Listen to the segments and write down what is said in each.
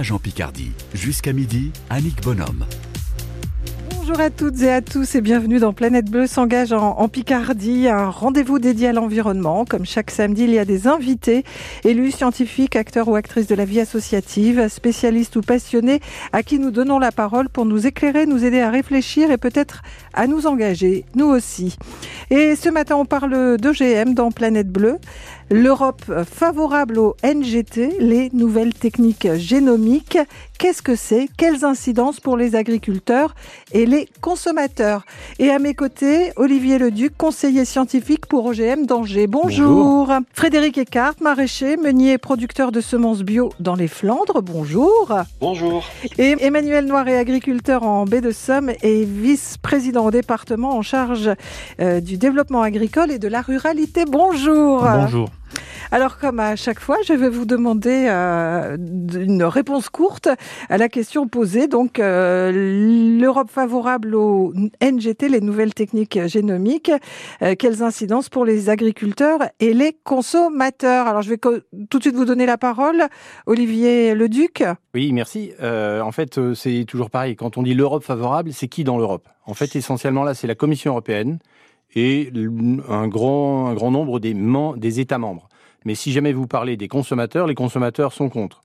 Jean Picardie. Jusqu'à midi, Annick Bonhomme. Bonjour à toutes et à tous et bienvenue dans Planète Bleue s'engage en, Picardie, un rendez-vous dédié à l'environnement. Comme chaque samedi, il y a des invités, élus, scientifiques, acteurs ou actrices de la vie associative, spécialistes ou passionnés, à qui nous donnons la parole pour nous éclairer, nous aider à réfléchir et peut-être à nous engager, nous aussi. Et ce matin, on parle d'OGM dans Planète Bleue. L'Europe favorable au NGT, les nouvelles techniques génomiques. Qu'est-ce que c'est? Quelles incidences pour les agriculteurs et les consommateurs? Et à mes côtés, Olivier Leduc, conseiller scientifique pour OGM d'Angers. Bonjour. Bonjour. Frédéric Eckart, maraîcher, meunier producteur de semences bio dans les Flandres. Bonjour. Bonjour. Et Emmanuel Noiret, agriculteur en baie de Somme et vice-président au département en charge euh, du développement agricole et de la ruralité. Bonjour. Bonjour. Alors, comme à chaque fois, je vais vous demander euh, une réponse courte à la question posée. Donc, euh, l'Europe favorable au NGT, les nouvelles techniques génomiques, euh, quelles incidences pour les agriculteurs et les consommateurs? Alors, je vais tout de suite vous donner la parole. Olivier Leduc. Oui, merci. en fait, c'est toujours pareil. Quand on dit l'Europe favorable, c'est qui dans l'Europe? En fait, essentiellement, là, c'est la Commission européenne et un grand, grand nombre des États membres. Mais si jamais vous parlez des consommateurs, les consommateurs sont contre.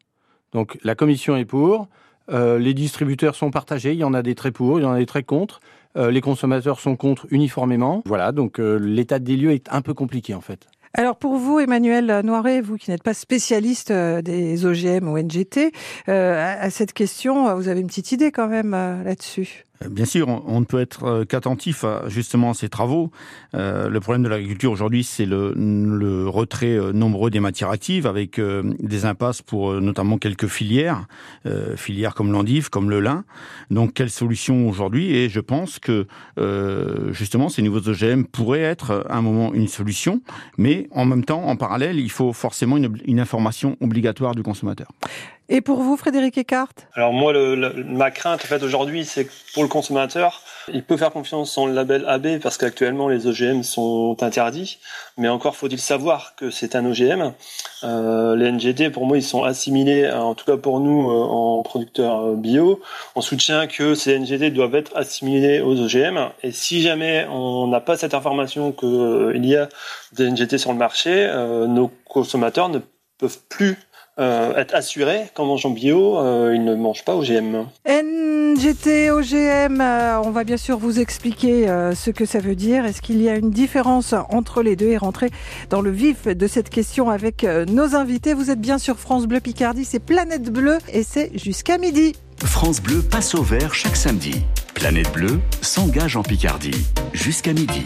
Donc la commission est pour, euh, les distributeurs sont partagés, il y en a des très pour, il y en a des très contre, euh, les consommateurs sont contre uniformément. Voilà, donc euh, l'état des lieux est un peu compliqué en fait. Alors pour vous, Emmanuel Noiret, vous qui n'êtes pas spécialiste des OGM ou NGT, à cette question, vous avez une petite idée quand même là-dessus bien sûr, on, ne peut être euh, qu'attentif à justement à ces travaux. Euh, le problème de l'agriculture aujourd'hui, c'est le, le, retrait nombreux des matières actives, avec des impasses pour notamment quelques filières, filières comme l'endive, comme le lin. Donc, quelle solution aujourd'hui? Et je pense que justement, ces nouveaux OGM pourraient être à un moment une solution, mais en même temps, en parallèle, il faut forcément une information obligatoire du consommateur. Et pour vous, Frédéric Eckart Alors moi, le, ma crainte en fait aujourd'hui, c'est que pour le consommateur, il peut faire confiance en le label AB parce qu'actuellement les OGM sont interdits, mais encore faut-il savoir que c'est un OGM. Euh, les NGT, pour moi, ils sont assimilés, en tout cas pour nous, euh, en producteurs euh, bio. On soutient que ces NGT doivent être assimilés aux OGM. Et si jamais on n'a pas cette information qu'il euh, y a des NGT sur le marché, nos consommateurs ne peuvent plus euh, être assuré qu'en mangeant bio, euh, ils ne mangent pas OGM. NGT, OGM, euh, on va bien sûr vous expliquer ce que ça veut dire. Est-ce qu'il y a une différence entre les deux et rentrer dans le vif de cette question avec nos invités Vous êtes bien sur France Bleu Picardie, c'est Planète Bleue et c'est jusqu'à midi. France Bleu passe au vert chaque samedi. Planète Bleue s'engage en Picardie jusqu'à midi.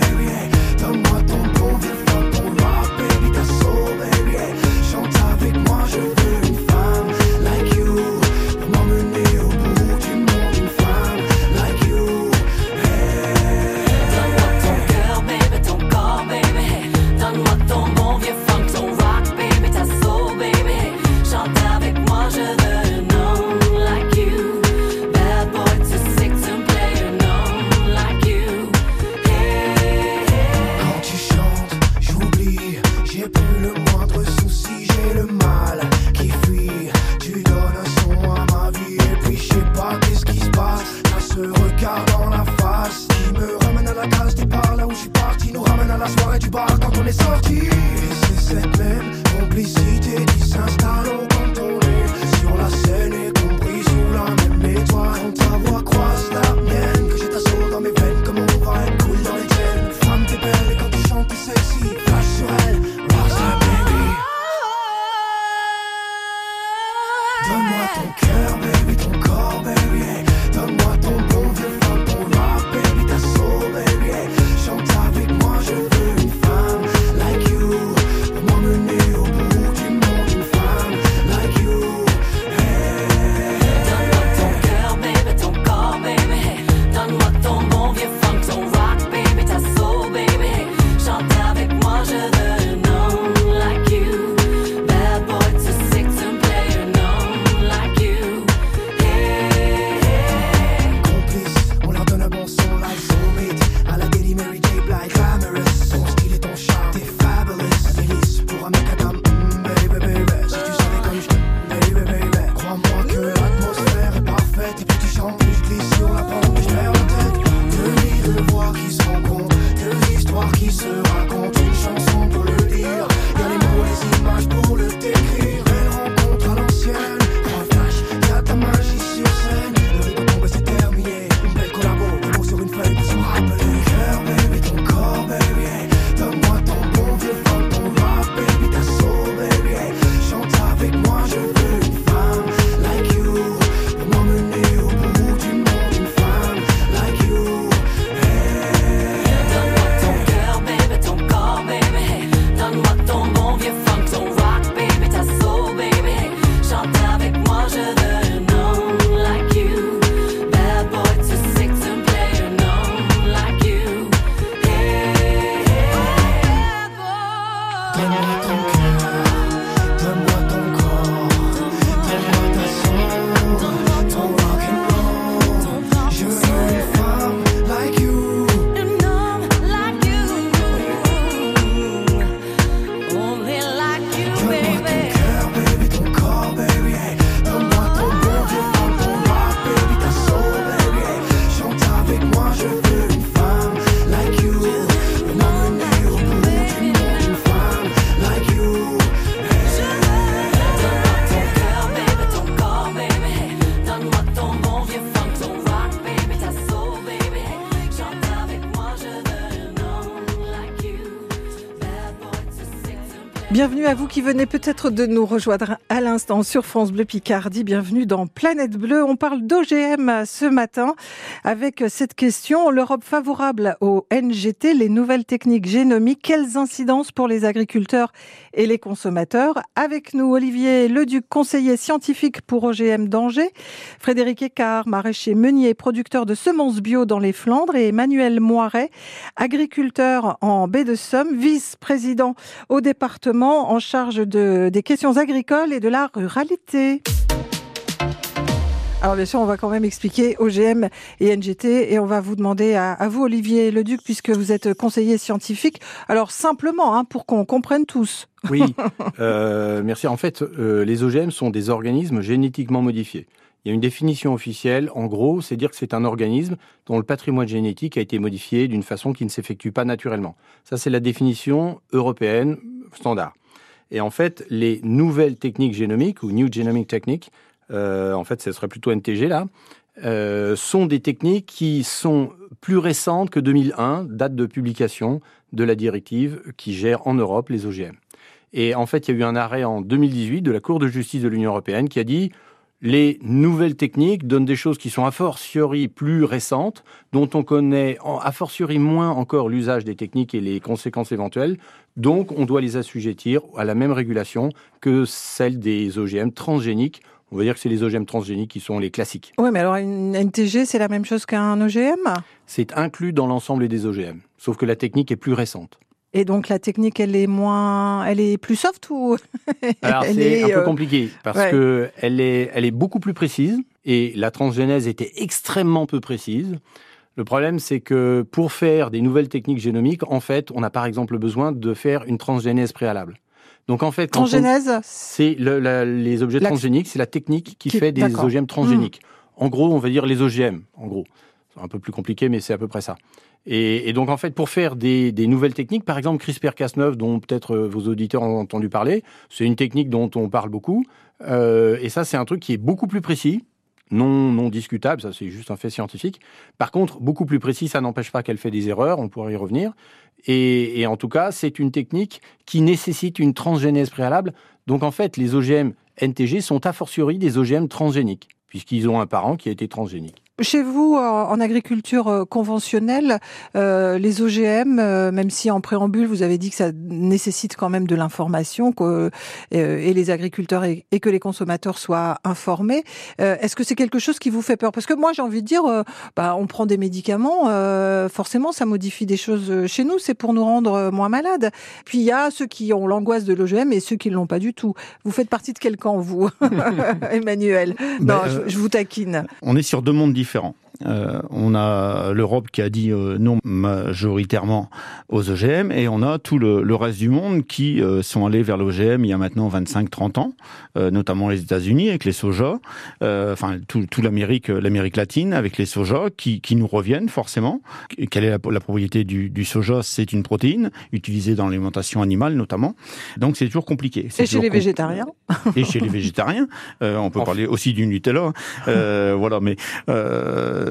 Bienvenue à vous qui venez peut-être de nous rejoindre à l'instant sur France Bleu Picardie. Bienvenue dans Planète Bleue. On parle d'OGM ce matin avec cette question. L'Europe favorable au NGT, les nouvelles techniques génomiques, quelles incidences pour les agriculteurs et les consommateurs? Avec nous, Olivier Leduc, conseiller scientifique pour OGM d'Angers, Frédéric Écart, maraîcher meunier, producteur de semences bio dans les Flandres et Emmanuel Moiret, agriculteur en baie de Somme, vice-président au département en charge de, des questions agricoles et de la ruralité. Alors bien sûr, on va quand même expliquer OGM et NGT et on va vous demander à, à vous, Olivier Leduc, puisque vous êtes conseiller scientifique. Alors simplement, hein, pour qu'on comprenne tous. Oui, euh, merci. En fait, euh, les OGM sont des organismes génétiquement modifiés. Il y a une définition officielle. En gros, c'est dire que c'est un organisme dont le patrimoine génétique a été modifié d'une façon qui ne s'effectue pas naturellement. Ça, c'est la définition européenne standard. Et en fait, les nouvelles techniques génomiques ou New Genomic Techniques, euh, en fait, ce serait plutôt NTG là, euh, sont des techniques qui sont plus récentes que 2001, date de publication de la directive qui gère en Europe les OGM. Et en fait, il y a eu un arrêt en 2018 de la Cour de justice de l'Union européenne qui a dit les nouvelles techniques donnent des choses qui sont a fortiori plus récentes, dont on connaît a fortiori moins encore l'usage des techniques et les conséquences éventuelles. Donc, on doit les assujettir à la même régulation que celle des OGM transgéniques. On va dire que c'est les OGM transgéniques qui sont les classiques. Oui, mais alors une NTG, c'est la même chose qu'un OGM C'est inclus dans l'ensemble des OGM, sauf que la technique est plus récente. Et donc la technique, elle est moins, elle est plus soft ou Alors c'est un peu euh, compliqué parce ouais. que elle est, elle est beaucoup plus précise et la transgénèse était extrêmement peu précise. Le problème, c'est que pour faire des nouvelles techniques génomiques, en fait, on a par exemple besoin de faire une transgénèse préalable. Donc en fait, transgénèse c'est le- les objets La- transgéniques, c'est la technique qui, Qui- fait des d'accord. Hmm. OGM transgéniques. En gros, on va dire les OGM. En gros, c'est un peu plus compliqué, mais c'est à peu près ça. Et, donc en fait, pour faire des, des nouvelles techniques, par exemple CRISPR-Cas9, dont peut-être euh, vos auditeurs ont entendu parler, c'est une technique dont on parle beaucoup. Euh, et ça, c'est un truc qui est beaucoup plus précis, non non discutable. Ça, c'est juste un fait scientifique. Par contre, beaucoup plus précis, ça n'empêche pas qu'elle fait des erreurs. On pourrait y revenir. Et, et en tout cas, c'est une technique qui nécessite une transgénèse préalable. Donc en fait, les OGM NTG sont a fortiori des OGM transgéniques, puisqu'ils ont un parent qui a été transgénique. Chez vous, en en agriculture euh, conventionnelle, euh, les OGM, euh, même si en préambule vous avez dit que ça nécessite quand même de l'information, que euh, et les agriculteurs et, et que les consommateurs soient informés, euh, est-ce que c'est quelque chose qui vous fait peur? Parce que moi, j'ai envie de dire, euh, bah, on prend des médicaments, euh, forcément, ça modifie des choses chez nous, c'est pour nous rendre euh, moins malades. Puis il y a ceux qui ont l'angoisse de l'OGM et ceux qui ne l'ont pas du tout. Vous faites partie de quel camp, vous, Emmanuel? Ben, Non, euh, je, je vous taquine. On est sur deux mondes différents différents. Euh, on a l'Europe qui a dit euh, non majoritairement aux OGM et on a tout le, le reste du monde qui euh, sont allés vers l'OGM il y a maintenant 25-30 ans, euh, notamment les États-Unis avec les soja, euh, enfin tout, tout l'Amérique, l'Amérique latine avec les soja qui, qui nous reviennent forcément. Quelle est la, la propriété du, du soja? C'est une protéine utilisée dans l'alimentation animale notamment. Donc c'est toujours compliqué. C'est Et chez les végétariens? Et chez les végétariens. Euh, on peut Enfin. parler aussi du Nutella. Euh, voilà, mais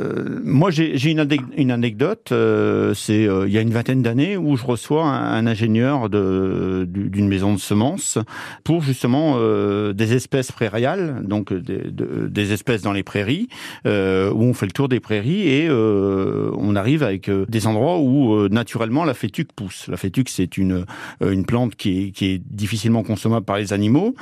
euh, moi, j'ai une, une anecdote. euh, c'est euh, il y a une vingtaine d'années où je reçois un, un ingénieur d'une maison de semences pour justement euh, des espèces prairiales, donc des, de- des espèces dans les prairies, euh, où on fait le tour des prairies et on arrive avec des endroits où naturellement la fétuque pousse. La fétuque, c'est une une plante qui est, qui est difficilement consommable par les animaux,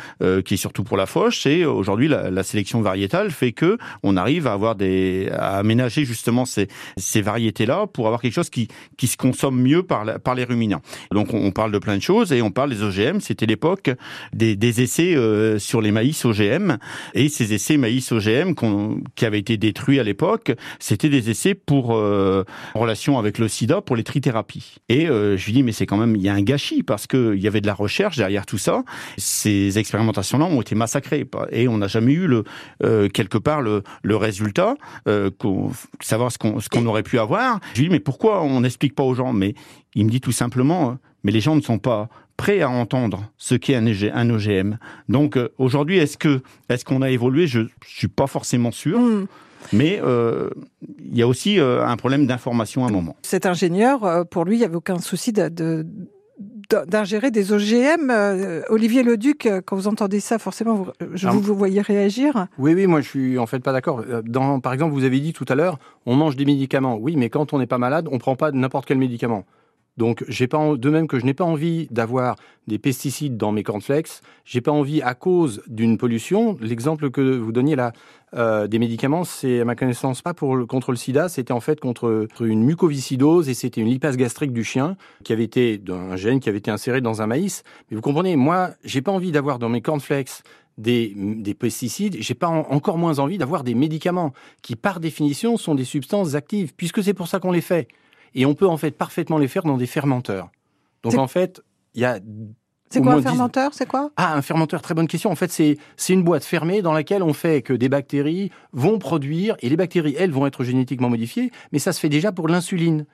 qui est surtout pour la fauche. Et aujourd'hui, la, la sélection variétale fait que on arrive à avoir des à aménager justement ces, ces variétés-là pour avoir quelque chose qui qui se consomme mieux par par les ruminants. Donc on, parle de plein de choses et on parle des OGM. C'était l'époque des, essais euh, sur les maïs OGM et ces essais maïs OGM qu'on- qui avaient été détruits à l'époque, c'était des essais pour euh, en relation avec le SIDA pour les trithérapies. Et euh, je lui dis mais c'est quand même il y a un gâchis parce que il y avait de la recherche derrière tout ça. Ces expérimentations-là ont été massacrées et on n'a jamais eu le quelque part le, le résultat, euh, savoir ce qu'on ce qu'on aurait pu avoir. Je lui dis mais pourquoi on n'explique pas aux gens? Mais il me dit tout simplement euh, mais les gens ne sont pas prêts à entendre ce qu'est un, un OGM. Donc euh, aujourd'hui, est-ce que est-ce qu'on a évolué? Je je suis pas forcément sûr, Hmm. mais euh, il y a aussi euh, un problème d'information à un moment. Cet ingénieur, pour lui, il n'y avait aucun souci de- d'ingérer des OGM. Euh, Olivier Leduc, euh, quand vous entendez ça, forcément, vous, je Ah. vous, vous voyez réagir. Oui, oui, moi je suis en fait pas d'accord. Euh, par exemple, vous avez dit tout à l'heure, on mange des médicaments. Oui, mais quand on n'est pas malade, on prend pas n'importe quel médicament. Donc, j'ai pas de même que je n'ai pas envie d'avoir des pesticides dans mes cornflakes. J'ai pas envie à cause d'une pollution. L'exemple que vous donniez là euh, des médicaments, c'est à ma connaissance pas pour le, contre le SIDA, c'était en fait contre une mucoviscidose et c'était une lipase gastrique du chien qui avait été d'un gène qui avait été inséré dans un maïs. Mais vous comprenez, moi, j'ai pas envie d'avoir dans mes cornflakes des, des pesticides, j'ai pas en- encore moins envie d'avoir des médicaments qui, par définition, sont des substances actives, puisque c'est pour ça qu'on les fait. Et on peut en fait parfaitement les faire dans des fermenteurs. Donc en fait, il y a C'est quoi un fermenteur C'est quoi? Ah, un fermenteur, très bonne question. En fait, c'est une boîte fermée dans laquelle on fait que des bactéries vont produire, et les bactéries, elles, vont être génétiquement modifiées, mais ça se fait déjà pour l'insuline.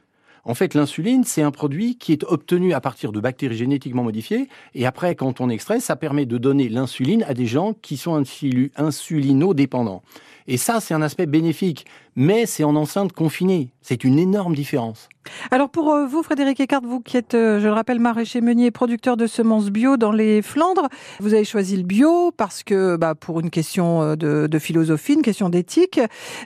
En fait, l'insuline, c'est un produit qui est obtenu à partir de bactéries génétiquement modifiées, et après, quand on extrait, ça permet de donner l'insuline à des gens qui sont insul- insulinodépendants. Et ça, c'est un aspect bénéfique, mais c'est en enceinte confinée. C'est une énorme différence. Alors pour euh, vous, Frédéric Eckart, vous qui êtes, euh, je le rappelle, maraîcher meunier, producteur de semences bio dans les Flandres, vous avez choisi le bio parce que, bah, pour une question euh, de, de philosophie, une question d'éthique,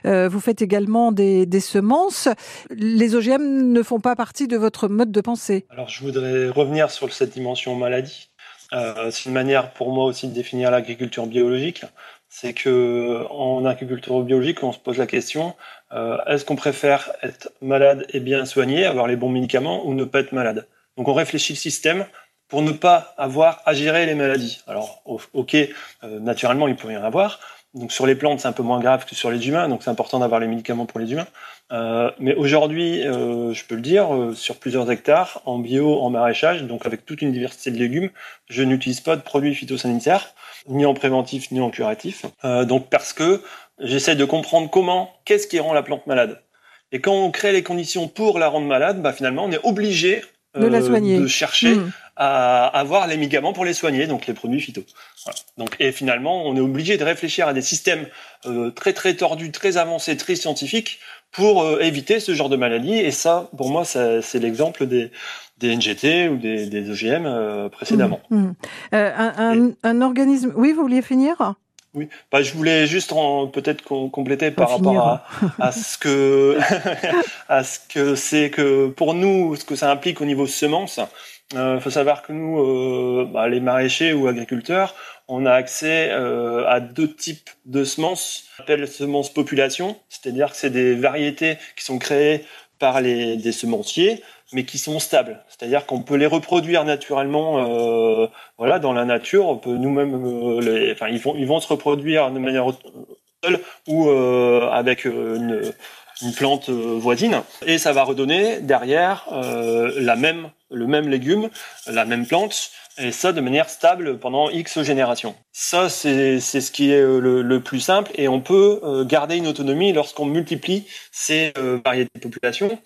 euh, vous faites également des, des semences. Les OGM ne font pas partie de votre mode de pensée. Alors, je voudrais revenir sur cette dimension maladie. Euh, c'est une manière pour moi aussi de définir l'agriculture biologique. C'est que en agriculture biologique, on se pose la question euh, est-ce qu'on préfère être malade et bien soigné, avoir les bons médicaments, ou ne pas être malade? Donc, on réfléchit le système pour ne pas avoir à gérer les maladies. Alors, ok, euh, naturellement, il peut y en avoir. Donc, sur les plantes, c'est un peu moins grave que sur les humains. Donc, c'est important d'avoir les médicaments pour les humains. Euh, mais aujourd'hui, euh, je peux le dire, euh, sur plusieurs hectares, en bio, en maraîchage, donc avec toute une diversité de légumes, je n'utilise pas de produits phytosanitaires, ni en préventif, ni en curatif. Euh, donc parce que j'essaie de comprendre comment, qu'est-ce qui rend la plante malade. Et quand on crée les conditions pour la rendre malade, bah finalement, on est obligé De la soigner. de chercher Hmm. À avoir les médicaments pour les soigner, donc les produits phyto. Voilà. Donc, et finalement, on est obligé de réfléchir à des systèmes euh, très très tordus, très avancés, très scientifiques pour euh, éviter ce genre de maladie. Et ça, pour moi, c'est l'exemple des, des NGT ou des, des OGM euh, précédemment. Hmm. Euh, un, un- un organisme. Oui, vous vouliez finir? Oui, bah, je voulais juste peut-être com- compléter par rapport à, à ce que à ce que c'est que pour nous, ce que ça implique au niveau semences. Il faut savoir que nous, euh, bah, les maraîchers ou agriculteurs, on a accès euh, à deux types de semences. On appelle semences population, c'est-à-dire que c'est des variétés qui sont créées par les des semenciers, mais qui sont stables. C'est-à-dire qu'on peut les reproduire naturellement, euh, voilà, dans la nature. On peut nous-mêmes, euh, enfin, ils vont ils vont se reproduire de manière seule ou euh, avec euh, une une plante euh, voisine et ça va redonner derrière euh, la même le même légume, la même plante et ça de manière stable pendant X générations. Ça c'est ce qui est euh, le, plus simple et on peut euh, garder une autonomie lorsqu'on multiplie ces euh, variétés de population.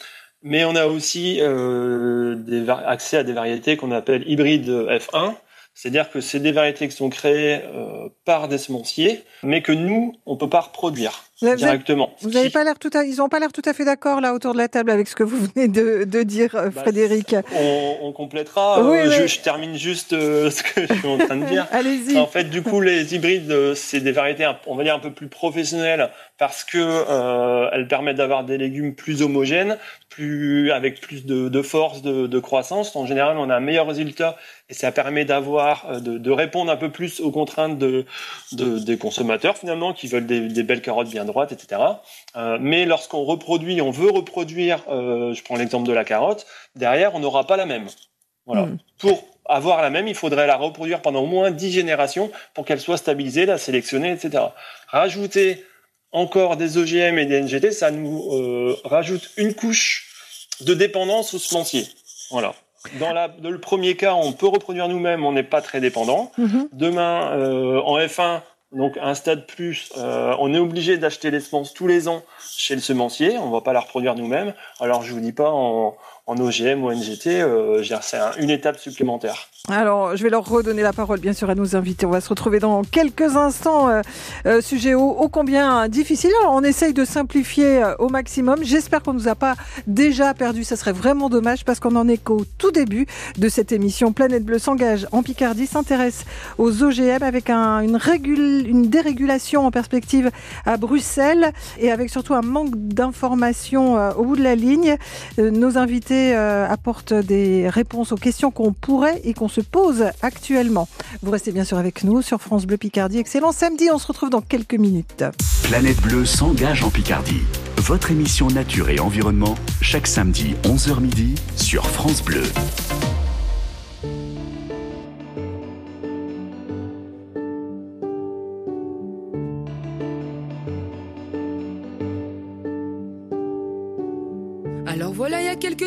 Mais on a aussi euh, des accès à des variétés qu'on appelle hybrides F1, C'est-à-dire que c'est des variétés qui sont créées euh, par des semenciers, mais que nous, on peut pas reproduire Vous avez- directement. Vous avez pas l'air tout à, ils n'ont pas l'air tout à fait d'accord là autour de la table avec ce que vous venez de, de dire, euh, Bah, Frédéric. on, on complétera. Oui, Euh, oui. Je, je termine juste euh, ce que je suis en train de dire. Allez-y. En fait, du coup, les hybrides, c'est des variétés, on va dire un peu plus professionnelles, parce que euh, elles permettent d'avoir des légumes plus homogènes, plus avec plus de, de force de, de croissance. En général, on a un meilleur résultat et ça permet d'avoir, euh, de, de répondre un peu plus aux contraintes de, de- des consommateurs finalement, qui veulent des, des belles carottes bien droites, etc. Euh, mais lorsqu'on reproduit, on veut reproduire, euh, je prends l'exemple de la carotte, derrière, on n'aura pas la même. Voilà. Mm. Pour avoir la même, il faudrait la reproduire pendant au moins 10 générations pour qu'elle soit stabilisée, la sélectionner, etc. Rajouter encore des OGM et des NGT, ça nous euh, rajoute une couche de dépendance au semencier. Voilà. Dans, la, dans le premier cas, on peut reproduire nous-mêmes, on n'est pas très dépendant. Mhm. Demain, euh, en F1, donc un stade plus, euh, on est obligé d'acheter les semences tous les ans chez le semencier. On va pas la reproduire nous-mêmes. Alors je vous dis pas en, en OGM ou NGT, euh, c'est un- une étape supplémentaire. Alors, je vais leur redonner la parole, bien sûr, à nos invités. On va se retrouver dans quelques instants. euh, euh, sujet ô, combien difficile. Alors, on essaye de simplifier euh, au maximum. J'espère qu'on nous a pas déjà perdu. Ça serait vraiment dommage parce qu'on en est qu'au tout début de cette émission. Planète Bleue s'engage en Picardie, s'intéresse aux OGM avec un- une, une dérégulation en perspective à Bruxelles et avec surtout un manque d'informations au bout de la ligne. Nos invités euh, apportent des réponses aux questions qu'on pourrait et qu'on se pose actuellement. Vous restez bien sûr avec nous sur France Bleu Picardie. Excellent samedi, on se retrouve dans quelques minutes. Planète Bleue s'engage en Picardie. Votre émission Nature et Environnement, chaque samedi 11h midi sur France Bleu.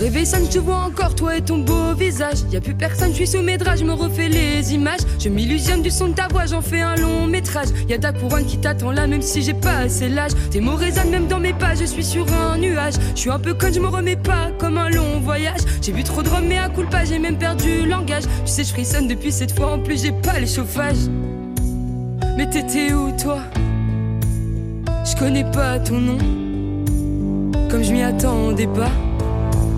Le réveil sonne, je te vois encore, toi et ton beau visage. Y a plus personne, je suis sous mes draps, je me refais les images. Je m'illusionne du son de ta voix, j'en fais un long métrage. Y a ta couronne qui t'attend là, même si j'ai pas assez l'âge. Tes mots résonnent même dans mes pas, je suis sur un nuage. Je suis un peu conne, je me remets pas comme un long voyage. J'ai bu trop de rhum, mais à coup pas, j'ai même perdu le langage. Tu sais, je frissonne depuis cette fois, en plus j'ai pas les chauffages. Mais t'étais où toi? Je connais pas ton nom, comme je m'y attendais pas.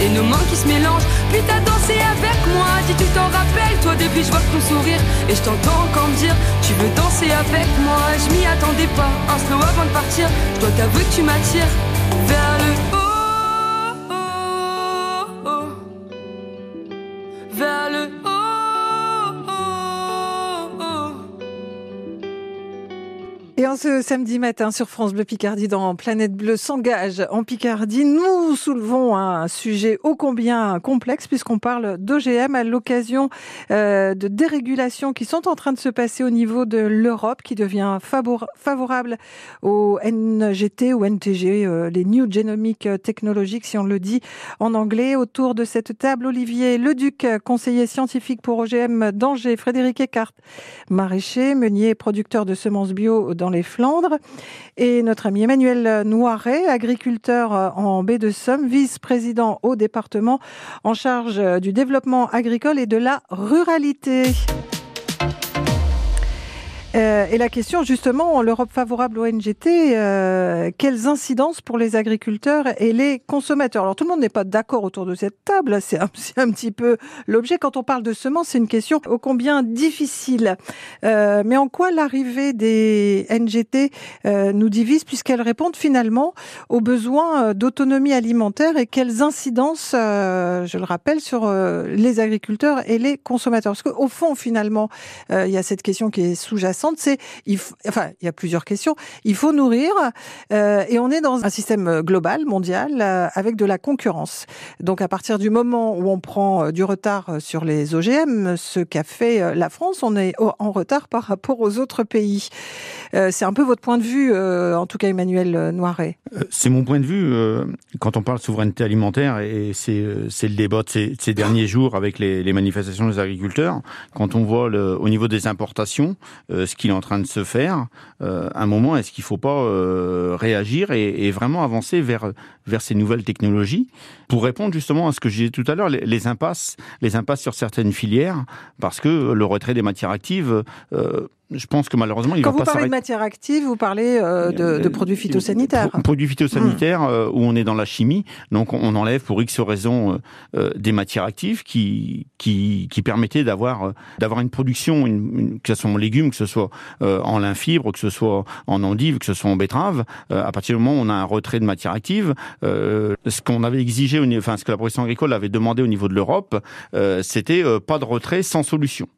et nos mains qui se mélangent. Puis t'as dansé avec moi, dis tu t'en rappelles toi depuis je vois ton sourire et je t'entends encore me dire tu veux danser avec moi. Je m'y attendais pas, un slow avant de partir, je dois t'avouer que tu m'attires vers le haut, Et en ce samedi matin sur France Bleu Picardie dans Planète Bleue s'engage en Picardie, nous soulevons un sujet ô combien complexe puisqu'on parle d'OGM à l'occasion euh, de dérégulations qui sont en train de se passer au niveau de l'Europe qui devient favor- favorable aux NGT ou NTG, euh, les New Genomic Technologies si on le dit en anglais. Autour de cette table, Olivier Leduc, conseiller scientifique pour OGM d'Angers, Frédéric Eckart, maraîcher, meunier, producteur de semences bio dans les Flandres. Et notre ami Emmanuel Noiret, agriculteur en baie de Somme, vice-président au département en charge du développement agricole et de la ruralité. Euh, et la question, justement, l'Europe favorable au NGT, euh, quelles incidences pour les agriculteurs et les consommateurs? Alors, tout le monde n'est pas d'accord autour de cette table, c'est un, petit peu l'objet. Quand on parle de semences, c'est une question ô combien difficile. Euh, mais en quoi l'arrivée des NGT nous divise, puisqu'elles répondent finalement aux besoins d'autonomie alimentaire et quelles incidences, je le rappelle, sur les agriculteurs et les consommateurs? Parce qu'au fond, finalement, il y a cette question qui est sous-jacente, c'est, il enfin, il y a plusieurs questions. Il faut nourrir, euh, et on est dans un système global, mondial, euh, avec de la concurrence. Donc, à partir du moment où on prend euh, du retard euh, sur les OGM, ce qu'a fait euh, la France, on est en retard par rapport aux autres pays. Euh, c'est un peu votre point de vue, euh, en tout cas, Emmanuel euh, Noiret. Euh, C'est mon point de vue euh, quand on parle souveraineté alimentaire et c'est euh, le débat de ces, de ces derniers jours avec les, manifestations des agriculteurs. Quand on voit au niveau des importations euh, qu'il est en train de se faire, euh, à un moment est-ce qu'il faut pas euh, réagir et vraiment avancer vers vers ces nouvelles technologies pour répondre justement à ce que je disais tout à l'heure les, les impasses les impasses sur certaines filières parce que le retrait des matières actives euh, je pense que malheureusement il Quand va vous pas parlez de s'arrêter. matière active, vous parlez euh, de, de produits phytosanitaires. Pro- Produits phytosanitaires euh, où on est dans la chimie, donc on, enlève pour X raisons euh, euh, des matières actives qui qui, qui permettaient d'avoir euh, d'avoir une production, une, une- que ce soit en légumes, que ce soit euh, en lin fibre, que ce soit en endive, que ce soit en betterave. euh, à partir du moment où on a un retrait de matières actives, euh, ce qu'on avait exigé, enfin ce que la profession agricole avait demandé au niveau de l'Europe, euh, c'était euh, pas de retrait sans solution.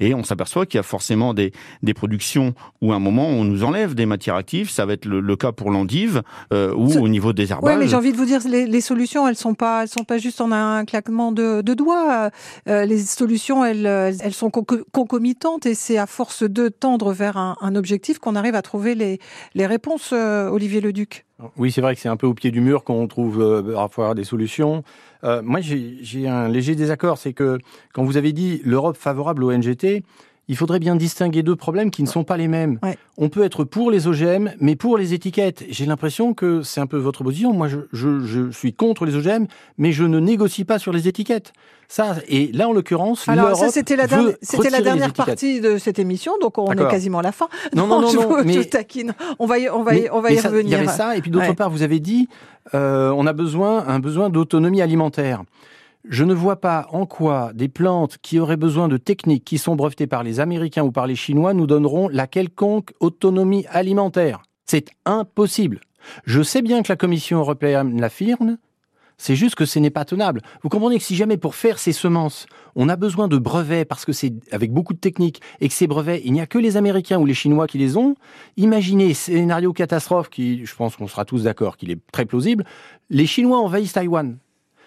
Et on s'aperçoit qu'il y a forcément des, des productions où à un moment on nous enlève des matières actives. Ça va être le, le cas pour l'endive euh, ou Ce- au niveau des Oui, herbages. mais j'ai envie de vous dire, les, les solutions, elles sont pas, elles sont pas juste en un claquement de, de doigts. Euh, les solutions, elles, euh, elles sont conco- concomitantes et c'est à force de tendre vers un, un objectif qu'on arrive à trouver les, les réponses. euh, Olivier Leduc. Oui, c'est vrai que c'est un peu au pied du mur qu'on trouve euh, parfois des solutions. Euh, moi, j'ai j'ai un léger désaccord. C'est que quand vous avez dit l'Europe favorable au NGT, il faudrait bien distinguer deux problèmes qui ne sont pas les mêmes. Ouais. On peut être pour les OGM, mais pour les étiquettes. J'ai l'impression que c'est un peu votre position. Moi, je, je, je suis contre les OGM, mais je ne négocie pas sur les étiquettes. Ça, et là, en l'occurrence, Alors ça, c'était la dernière, c'était la dernière partie de cette émission, donc on est quasiment à la fin. Non, non, non, je, non, je mais- vous taquine. On va y, on va y, Mais- on va y ça, revenir. Il y avait ça, et puis d'autre Ouais. part, vous avez dit, euh, on a besoin, un besoin d'autonomie alimentaire. Je ne vois pas en quoi des plantes qui auraient besoin de techniques qui sont brevetées par les Américains ou par les Chinois nous donneront la quelconque autonomie alimentaire. C'est impossible. Je sais bien que la Commission européenne l'affirme, c'est juste que ce n'est pas tenable. Vous comprenez que si jamais pour faire ces semences, on a besoin de brevets parce que c'est avec beaucoup de techniques et que ces brevets, il n'y a que les Américains ou les Chinois qui les ont, imaginez scénario catastrophe qui, je pense qu'on sera tous d'accord qu'il est très plausible, les Chinois envahissent Taïwan.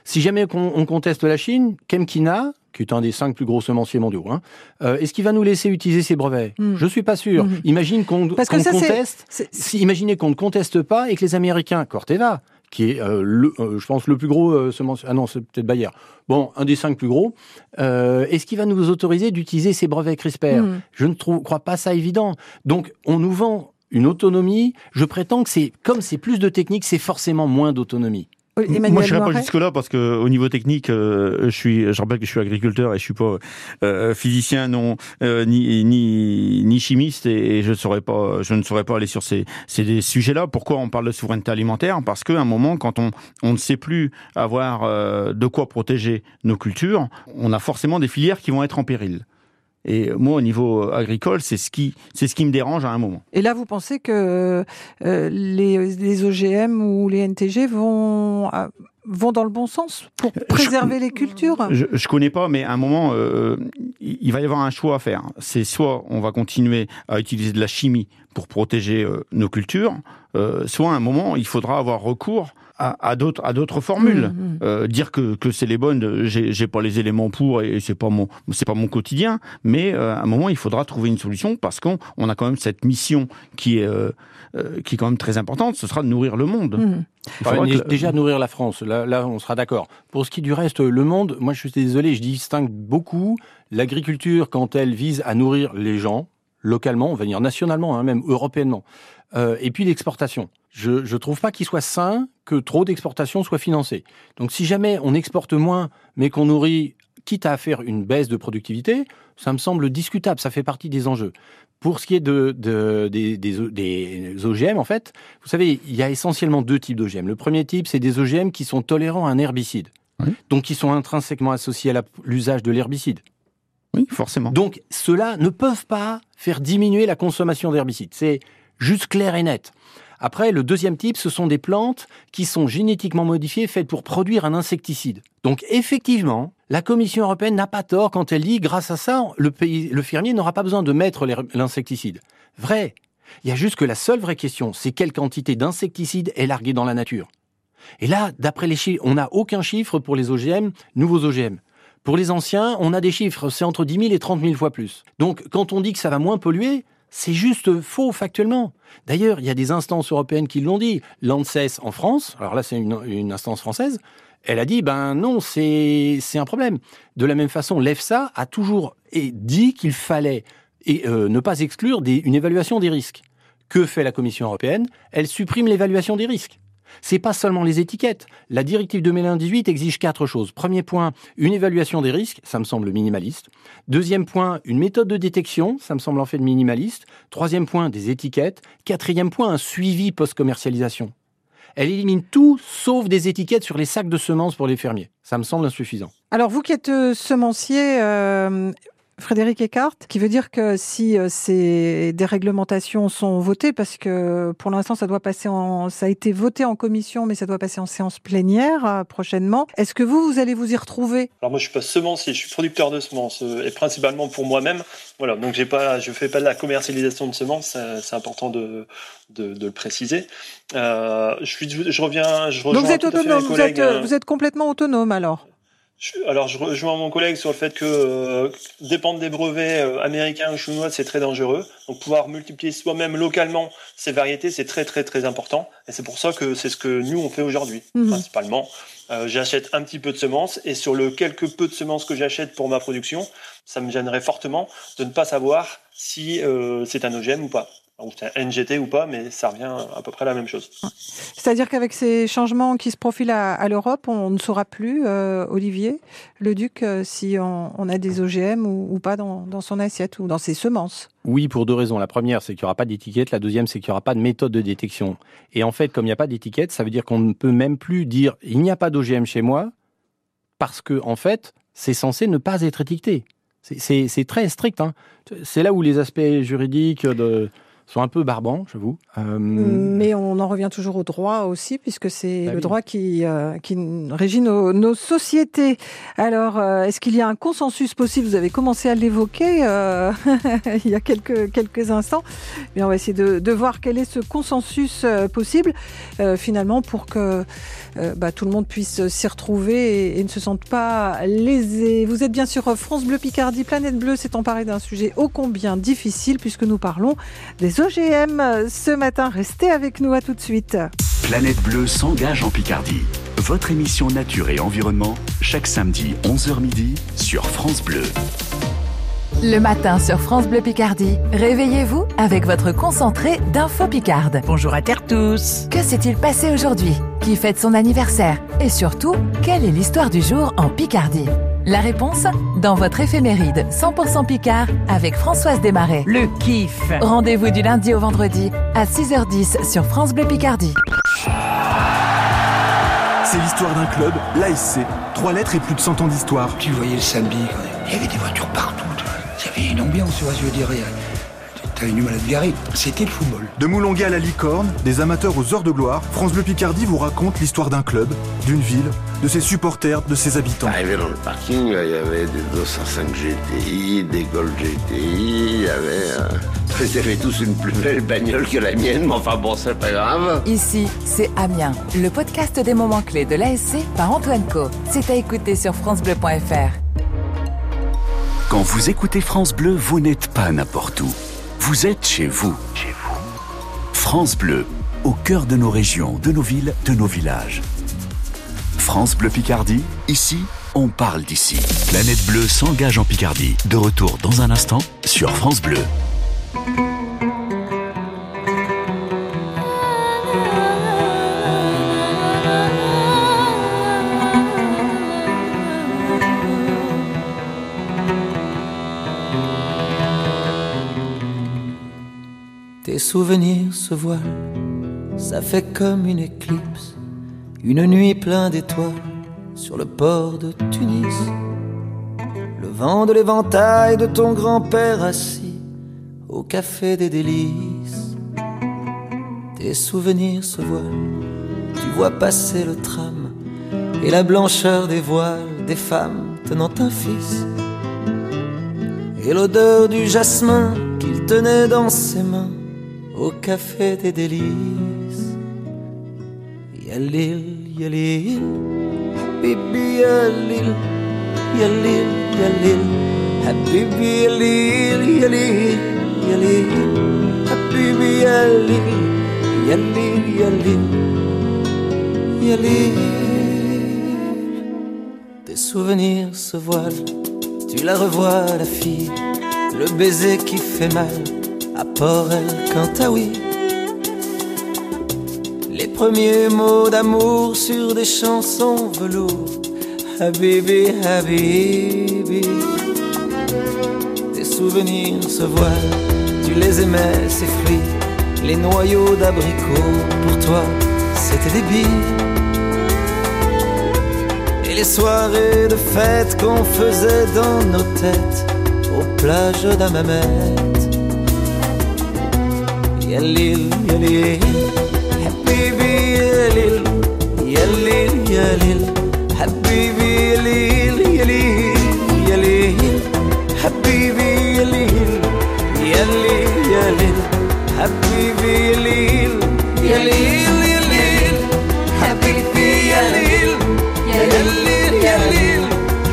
Si jamais on, on conteste la Chine, Kemkina, qui est un des cinq plus gros semenciers mondiaux, hein, euh, est-ce qu'il va nous laisser utiliser ces brevets? Mm. Je suis pas sûr. Mm. Imagine qu'on conteste. imaginez qu'on ne conteste pas et que les Américains, Corteva, qui est, euh, le, euh, je pense, le plus gros euh, semence. Ah non, c'est peut-être Bayer. Bon, un des cinq plus gros. Euh, Est-ce qu'il va nous autoriser d'utiliser ces brevets CRISPR? Mhm. Je ne trouve, crois pas ça évident. Donc, on nous vend une autonomie. Je prétends que c'est, comme c'est plus de technique, c'est forcément moins d'autonomie. Emmanuel Moi, je n'irai pas jusque-là parce que au niveau technique, euh, je suis, je rappelle que je suis agriculteur et je suis pas euh, physicien, non, euh, ni, ni ni chimiste et, et je ne saurais pas, je ne saurais pas aller sur ces ces sujets-là. Pourquoi on parle de souveraineté alimentaire? Parce qu'à un moment, quand on on ne sait plus avoir euh, de quoi protéger nos cultures, on a forcément des filières qui vont être en péril. Et moi, au niveau agricole, c'est ce qui, c'est ce qui me dérange à un moment. Et là, vous pensez que euh, les, les OGM ou les NTG vont, euh, vont dans le bon sens pour préserver les cultures? Je, je connais pas, mais à un moment, euh, il va y avoir un choix à faire. C'est soit on va continuer à utiliser de la chimie pour protéger euh, nos cultures, euh, soit à un moment, il faudra avoir recours à, à d'autres à d'autres formules. Mhm. Euh, dire que, que c'est les bonnes, j'ai pas les éléments pour et c'est pas mon c'est pas mon quotidien. Mais euh, à un moment, il faudra trouver une solution parce qu'on on a quand même cette mission qui est euh, qui est quand même très importante. Ce sera de nourrir le monde. Mhm. Il que- dé- Déjà nourrir la France, là, là on sera d'accord. Pour ce qui est du reste, le monde, moi je suis désolé, je distingue beaucoup l'agriculture quand elle vise à nourrir les gens, localement, on va dire nationalement, hein, même européennement, euh, et puis l'exportation. Je ne trouve pas qu'il soit sain que trop d'exportations soient financées. Donc si jamais on exporte moins, mais qu'on nourrit, quitte à faire une baisse de productivité, ça me semble discutable, ça fait partie des enjeux. Pour ce qui est de, de- des, des, des OGM, en fait, vous savez, il y a essentiellement deux types d'OGM. Le premier type, c'est des OGM qui sont tolérants à un herbicide. Oui. Donc, qui sont intrinsèquement associés à l'usage de l'herbicide. Oui, forcément. Donc, ceux-là ne peuvent pas faire diminuer la consommation d'herbicides. C'est juste clair et net. Après, le deuxième type, ce sont des plantes qui sont génétiquement modifiées, faites pour produire un insecticide. Donc, effectivement, la Commission européenne n'a pas tort quand elle dit, grâce à ça, le, fermier n'aura pas besoin de mettre l'insecticide. Vrai. Il y a juste que la seule vraie question, c'est quelle quantité d'insecticide est larguée dans la nature. Et là, d'après les chiffres, on n'a aucun chiffre pour les OGM, nouveaux OGM. Pour les anciens, on a des chiffres, c'est entre 10 000 et 30 000 fois plus. Donc, quand on dit que ça va moins polluer, c'est juste faux factuellement. D'ailleurs, il y a des instances européennes qui l'ont dit. L'ANSES en France, alors là c'est une, instance française, elle a dit, ben non, c'est un problème. De la même façon, l'EFSA a toujours dit qu'il fallait et, euh, ne pas exclure une évaluation des risques. Que fait la Commission européenne? Elle supprime l'évaluation des risques. C'est pas seulement les étiquettes. La directive 2018 exige quatre choses. Premier point, une évaluation des risques, ça me semble minimaliste. Deuxième point, une méthode de détection, ça me semble en fait minimaliste. Troisième point, des étiquettes. Quatrième point, un suivi post-commercialisation. Elle élimine tout sauf des étiquettes sur les sacs de semences pour les fermiers. Ça me semble insuffisant. Alors, vous qui êtes euh, semencier, euh, Frédéric Eckart, qui veut dire que si euh, ces déréglementations sont votées, parce que pour l'instant ça doit passer en, ça a été voté en commission, mais ça doit passer en séance plénière euh, prochainement. Est-ce que vous, vous allez vous y retrouver? Alors moi je suis pas semencier, je suis producteur de semences euh, et principalement pour moi-même. Voilà, donc j'ai pas, je fais pas de la commercialisation de semences, c'est important de, de, de le préciser. Euh, je suis, je reviens, je rejoins Donc vous êtes autonome, êtes, vous êtes complètement autonome alors? Alors je rejoins mon collègue sur le fait que euh, dépendre des brevets euh, américains ou chinois c'est très dangereux. Donc pouvoir multiplier soi-même localement ces variétés c'est très très très important et c'est pour ça que c'est ce que nous on fait aujourd'hui Mhm. principalement. Euh, j'achète un petit peu de semences et sur le quelque peu de semences que j'achète pour ma production, ça me gênerait fortement de ne pas savoir si euh, c'est un OGM ou pas, ou c'est un NGT ou pas, mais ça revient à peu près à la même chose. C'est-à-dire qu'avec ces changements qui se profilent à, à l'Europe, on ne saura plus, euh, Olivier, le Duc, euh, si on, on a des OGM ou, ou pas dans, dans son assiette ou dans ses semences. Oui, pour deux raisons. La première, c'est qu'il n'y aura pas d'étiquette. La deuxième, c'est qu'il n'y aura pas de méthode de détection. Et en fait, comme il n'y a pas d'étiquette, ça veut dire qu'on ne peut même plus dire il n'y a pas d'OGM chez moi parce que, en fait, c'est censé ne pas être étiqueté. C'est très strict. hein. C'est là où les aspects juridiques de, sont un peu barbants, j'avoue. Euh, Mais on en revient toujours au droit aussi, puisque c'est Bah le oui. droit qui, euh, qui régit nos, nos sociétés. Alors, euh, est-ce qu'il y a un consensus possible? Vous avez commencé à l'évoquer euh, il y a quelques, quelques instants. Mais on va essayer de, de voir quel est ce consensus possible, finalement, pour que bah, tout le monde puisse s'y retrouver et, et ne se sente pas lésé. Vous êtes bien sur France Bleu Picardie. Planète Bleue s'est emparée d'un sujet ô combien difficile, puisque nous parlons des OGM ce matin. Restez avec nous, à tout de suite. Planète Bleue s'engage en Picardie. Votre émission Nature et Environnement, chaque samedi 11h midi sur France Bleu. Le matin sur France Bleu Picardie, réveillez-vous avec votre concentré d'info Picarde. Bonjour à terre tous. Que s'est-il passé aujourd'hui? Qui fête son anniversaire? Et surtout, quelle est l'histoire du jour en Picardie? La réponse dans votre éphéméride 100% Picard avec Françoise Desmarais. Le kiff. Rendez-vous du lundi au vendredi à 6h10 sur France Bleu Picardie. C'est l'histoire d'un club, l'ASC. Trois lettres et plus de 100 ans d'histoire. Tu voyais le samedi, il y avait des voitures partout. Il y avait une ambiance, je veux dire. T'avais du mal à te garer. C'était le football. De Moulonga à la licorne, des amateurs aux heures de gloire, France Bleu Picardie vous raconte l'histoire d'un club, d'une ville, de ses supporters, de ses habitants. Arrivé dans le parking, il y avait des 205 GTI, des Gold GTI, il y avait... Euh... Ils avaient tous une plus belle bagnole que la mienne, mais enfin bon, c'est pas grave. Ici, c'est Amiens, le podcast des moments clés de l'ASC par Antoine Co. C'est à écouter sur francebleu.fr. Quand vous écoutez France Bleu, vous n'êtes pas n'importe où. Vous êtes chez vous. Chez vous. France Bleu, au cœur de nos régions, de nos villes, de nos villages. France Bleu Picardie, ici, on parle d'ici. Planète Bleue s'engage en Picardie. De retour dans un instant sur France Bleu. Souvenirs se voilent, ça fait comme une éclipse, une nuit pleine d'étoiles sur le port de Tunis. Le vent de l'éventail de ton grand-père assis au café des délices. Tes souvenirs se voilent, tu vois passer le tram et la blancheur des voiles des femmes tenant un fils. Et l'odeur du jasmin qu'il tenait dans ses mains au café des délices. Yalil, yalil, habibi yalil, yalil, yalil, habibi yalil, yalil, yalil, habibi yalil, yalil, yalil, yalil. Tes souvenirs se voilent, tu la revois la fille, le baiser qui fait mal à Port El Cantaoui. Les premiers mots d'amour sur des chansons velours. Habibi, Habibi. Tes souvenirs se voilent, tu les aimais, ces fruits. Les noyaux d'abricots, pour toi, c'était des billes. Et les soirées de fête qu'on faisait dans nos têtes, aux plages d'Amamet. Yalil, yalil, habibi yalil, yalil, yalil, habibi yalil, yalil, yalil, habibi yalil, yalil, yalil, habibi yalil, yalil, yalil, habibi yalil, yalil, yalil,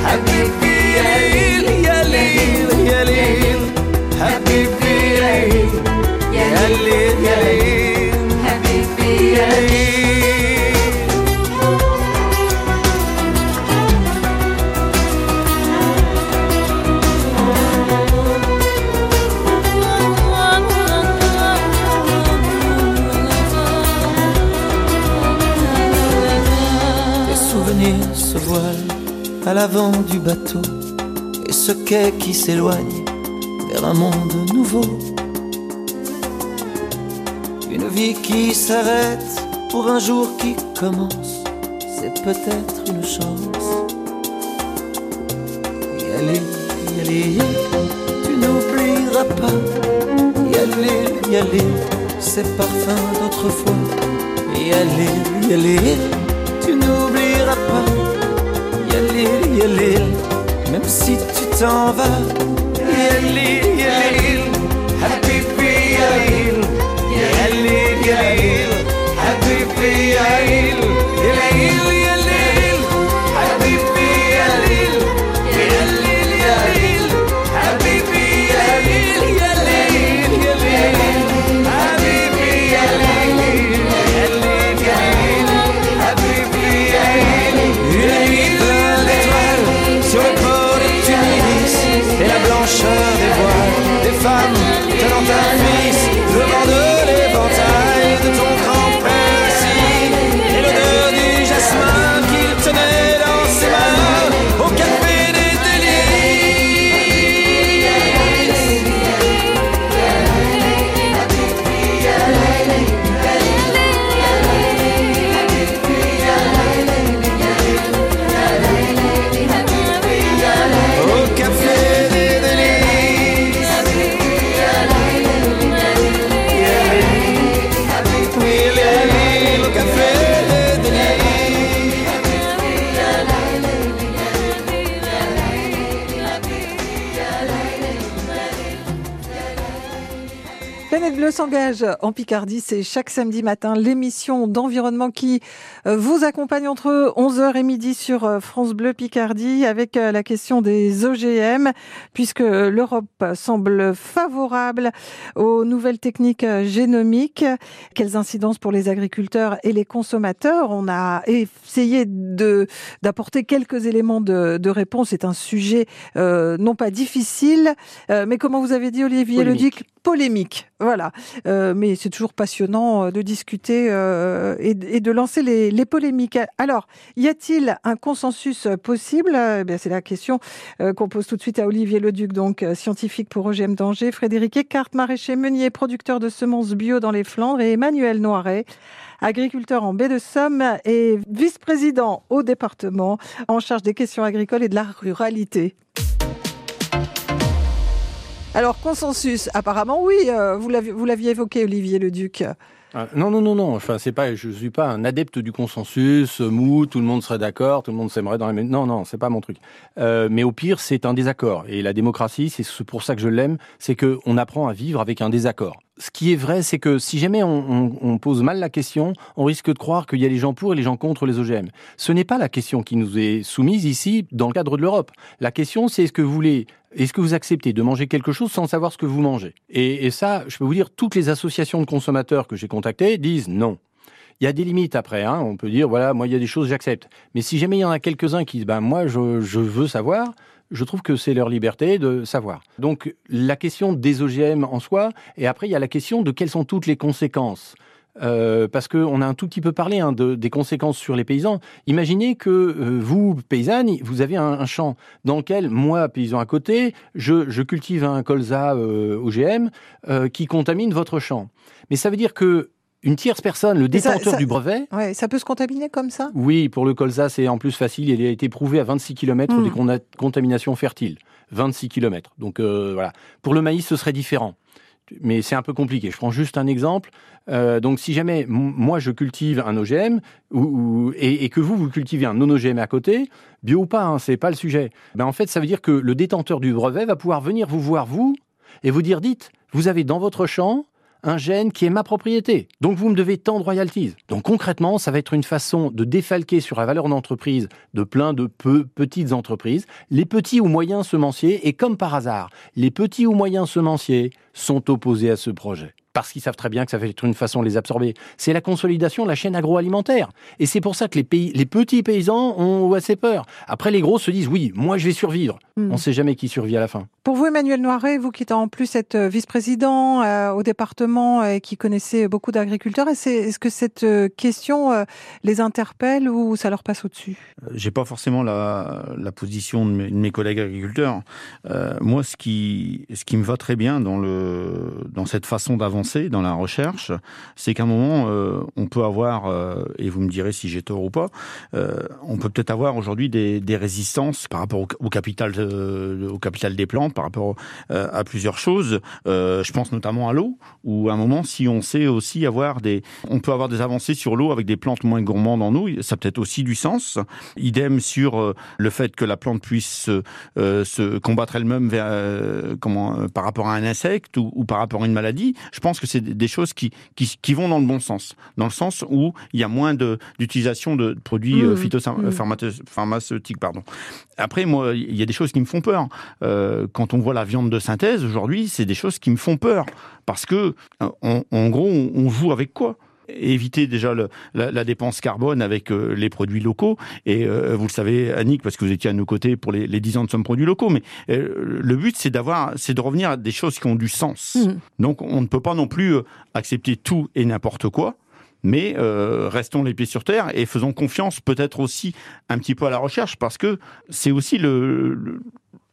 habibi yalil, se voilent à l'avant du bateau et ce quai qui s'éloigne vers un monde nouveau vie qui s'arrête pour un jour qui commence, c'est peut-être une chance. Y aller, y aller, tu n'oublieras pas. Y aller, y aller, ces parfums d'autrefois. Y aller, y aller, tu n'oublieras pas. Y aller, y aller, même si tu t'en vas. Y aller, y aller, happy, y aller. القليل. حتفي عيني s'engage en Picardie, c'est chaque samedi matin l'émission d'environnement qui euh, vous accompagne entre 11h et midi sur euh, France Bleu Picardie avec euh, la question des OGM puisque l'Europe semble favorable aux nouvelles techniques génomiques. Quelles incidences pour les agriculteurs et les consommateurs? On a essayé de d'apporter quelques éléments de, de réponse. C'est un sujet euh, non pas difficile, euh, mais comment vous avez dit Olivier. Leduc? Polémique. Voilà. Euh, mais c'est toujours passionnant euh, de discuter euh, et, de lancer les, polémiques. Alors, y a-t-il un consensus possible? Eh C'est la question qu'on pose tout de suite à Olivier Leduc, donc scientifique pour OGM Danger, Frédéric Eckart, maraîcher meunier, producteur de semences bio dans les Flandres, et Emmanuel Noiret, agriculteur en baie de Somme et vice-président au département en charge des questions agricoles et de la ruralité. Alors, consensus, apparemment, oui, euh, vous l'aviez évoqué, Olivier Leduc. Ah, Non, non, non, non. Enfin, c'est pas. Je suis pas un adepte du consensus euh, mou. Tout le monde serait d'accord. Tout le monde s'aimerait dans les mêmes. Non, non, c'est pas mon truc. Euh, mais au pire, c'est un désaccord. Et la démocratie, c'est ce- pour ça que je l'aime, c'est que on apprend à vivre avec un désaccord. Ce qui est vrai, c'est que si jamais on, on- on pose mal la question, on risque de croire qu'il y a les gens pour et les gens contre les OGM. Ce n'est pas la question qui nous est soumise ici dans le cadre de l'Europe. La question, c'est est-ce que vous voulez, est-ce que vous acceptez de manger quelque chose sans savoir ce que vous mangez? Et, ça, je peux vous dire, toutes les associations de consommateurs que j'ai contactées disent non. Il y a des limites après. Hein. On peut dire, voilà, moi, il y a des choses, j'accepte. Mais si jamais il y en a quelques-uns qui disent, ben, moi, je, je veux savoir, je trouve que c'est leur liberté de savoir. Donc, la question des OGM en soi, et après, il y a la question de quelles sont toutes les conséquences. Euh, parce qu'on a un tout petit peu parlé hein, de, des conséquences sur les paysans. Imaginez que euh, vous, paysanne, vous avez un, un champ dans lequel, moi, paysan à côté, je, je cultive un colza euh, OGM qui contamine votre champ. Mais ça veut dire que une tierce personne, le ça- détenteur ça- du brevet, Ouais, ça peut se contaminer comme ça? Oui, pour le colza, c'est en plus facile. Il a été prouvé à 26 km Mm. des contaminations fertiles. 26 km. Donc euh, voilà. Pour le maïs, ce serait différent. Mais c'est un peu compliqué. Je prends juste un exemple. Euh, donc si jamais moi je cultive un OGM et que vous vous cultivez un non OGM à côté, bio ou pas, hein, c'est pas le sujet. Ben en fait, ça veut dire que le détenteur du brevet va pouvoir venir vous voir vous et vous dire dites, vous avez dans votre champ un gène qui est ma propriété. Donc vous me devez tant de royalties. Donc concrètement, ça va être une façon de défalquer sur la valeur d'entreprise de plein de peu, petites entreprises, les petits ou moyens semenciers, et comme par hasard, les petits ou moyens semenciers sont opposés à ce projet. Parce qu'ils savent très bien que ça va être une façon de les absorber. C'est la consolidation de la chaîne agroalimentaire. Et c'est pour ça que les, pays, les petits paysans ont assez peur. Après, les gros se disent, oui, moi je vais survivre. Hmm. On ne sait jamais qui survit à la fin. Pour vous, Emmanuel Noiret, vous qui êtes en plus euh, vice-président euh, au département et qui connaissez beaucoup d'agriculteurs, est-ce que cette euh, question euh, les interpelle ou ça leur passe au-dessus? Euh, J'ai pas forcément la, la position de mes, de mes collègues agriculteurs. Euh, moi, ce qui, ce qui me va très bien dans le, dans cette façon d'avancer dans la recherche, c'est qu'à un moment, euh, on peut avoir, euh, et vous me direz si j'ai tort ou pas, euh, on peut peut-être avoir aujourd'hui des, résistances par rapport au, capital, au capital des plantes, par rapport à plusieurs choses. Je pense notamment à l'eau, où à un moment, si on sait aussi avoir des, on peut avoir des avancées sur l'eau avec des plantes moins gourmandes en eau, ça peut-être aussi du sens. Idem sur le fait que la plante puisse se combattre elle-même par rapport à un insecte ou, ou par rapport à une maladie. Je pense que c'est des choses qui, qui, qui vont dans le bon sens, dans le sens où il y a moins d'utilisation de, produits Mmh, euh, mmh. phytopharmaceutiques. Pardon. Après, moi, il y a des choses qui me font peur. Euh, quand on voit la viande de synthèse aujourd'hui, c'est des choses qui me font peur parce que, euh, en, en gros, on, on joue avec quoi? Éviter déjà le- la, la dépense carbone avec euh, les produits locaux. Et euh, vous le savez, Annick, parce que vous étiez à nos côtés pour les, les 10 ans de Somme produits locaux, mais euh, le but, c'est d'avoir, c'est de revenir à des choses qui ont du sens. Donc, on ne peut pas non plus accepter tout et n'importe quoi. Mais restons les pieds sur terre et faisons confiance peut-être aussi un petit peu à la recherche parce que c'est aussi le, le-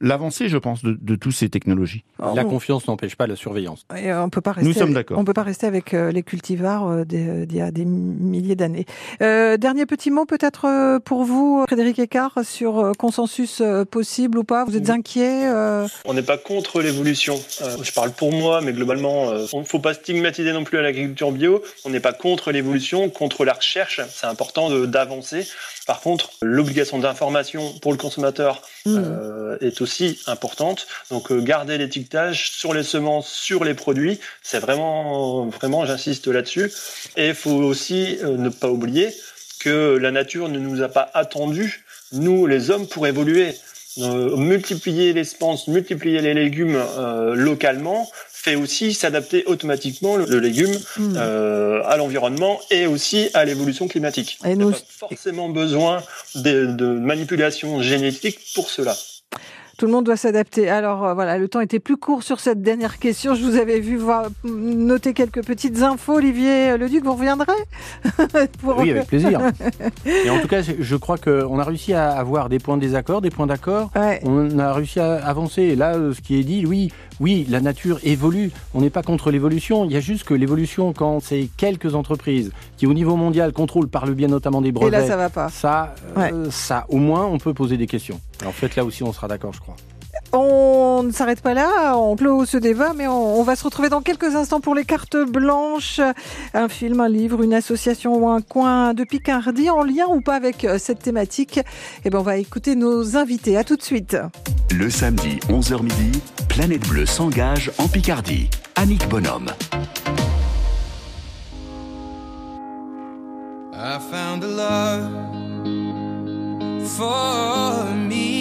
l'avancée, je pense, de, de toutes ces technologies. La confiance n'empêche pas la surveillance. Et on peut pas rester. Nous sommes d'accord. On peut pas rester avec euh, les cultivars euh, euh, d'il y a des milliers d'années. Euh, dernier petit mot peut-être pour vous, Frédéric Écart, sur consensus possible ou pas? Vous êtes inquiet euh, On n'est pas contre l'évolution. Euh, je parle pour moi, mais globalement, euh, on ne faut pas stigmatiser non plus à l'agriculture bio. On n'est pas contre l'évolution, contre la recherche. C'est important d'avancer. Par contre, l'obligation d'information pour le consommateur Mm. euh, est aussi importante. Donc euh, garder l'étiquetage sur les semences, sur les produits, c'est vraiment, vraiment, j'insiste là-dessus. Et il faut aussi euh, ne pas oublier que la nature ne nous a pas attendu, nous les hommes, pour évoluer. Euh, multiplier les semences, multiplier les légumes euh, localement fait aussi s'adapter automatiquement le, le légume Mm. euh, à l'environnement et aussi à l'évolution climatique. Et Il n'y a pas forcément besoin de, de manipulation génétique pour cela. Tout le monde doit s'adapter. Alors euh, voilà, le temps était plus court sur cette dernière question. Je vous avais vu voir, noter quelques petites infos. Olivier Leduc, vous reviendrez Pour- Oui, avec plaisir. Et en tout cas, je- crois qu'on a réussi à avoir des points de désaccord, des points d'accord. On a réussi à avancer. Et là, euh, ce qui est dit, oui, oui, la nature évolue. On n'est pas contre l'évolution. Il y a juste que l'évolution, quand c'est quelques entreprises qui, au niveau mondial, contrôlent par le biais notamment des brevets. là, ça va pas. Ça, euh, ça, au moins, on peut poser des questions. En fait, là aussi, on sera d'accord, je crois. On ne s'arrête pas là, on clôt ce débat, mais on, on va se retrouver dans quelques instants pour les cartes blanches. Un film, un livre, une association ou un coin de Picardie en lien ou pas avec euh, cette thématique. Eh ben, on va écouter nos invités. À tout de suite. Le samedi 11h midi, Planète Bleue s'engage en Picardie. Annick Bonhomme. I found a love for me.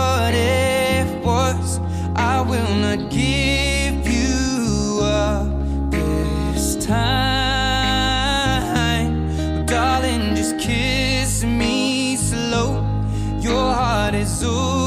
not give you up this time. Darling, just kiss me slow. Your heart is all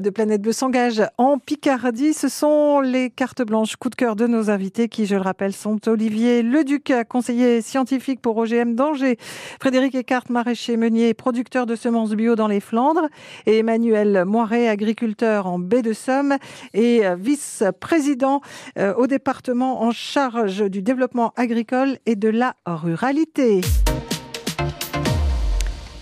de Planète Bleu s'engage en Picardie. Ce sont les cartes blanches coup de cœur de nos invités qui, je le rappelle, sont Olivier Leduc, conseiller scientifique pour OGM d'Angers, Frédéric Eckhart, maraîcher meunier producteur de semences bio dans les Flandres, et Emmanuel Moiret, agriculteur en baie de Somme et euh, vice-président euh, au département en charge du développement agricole et de la ruralité.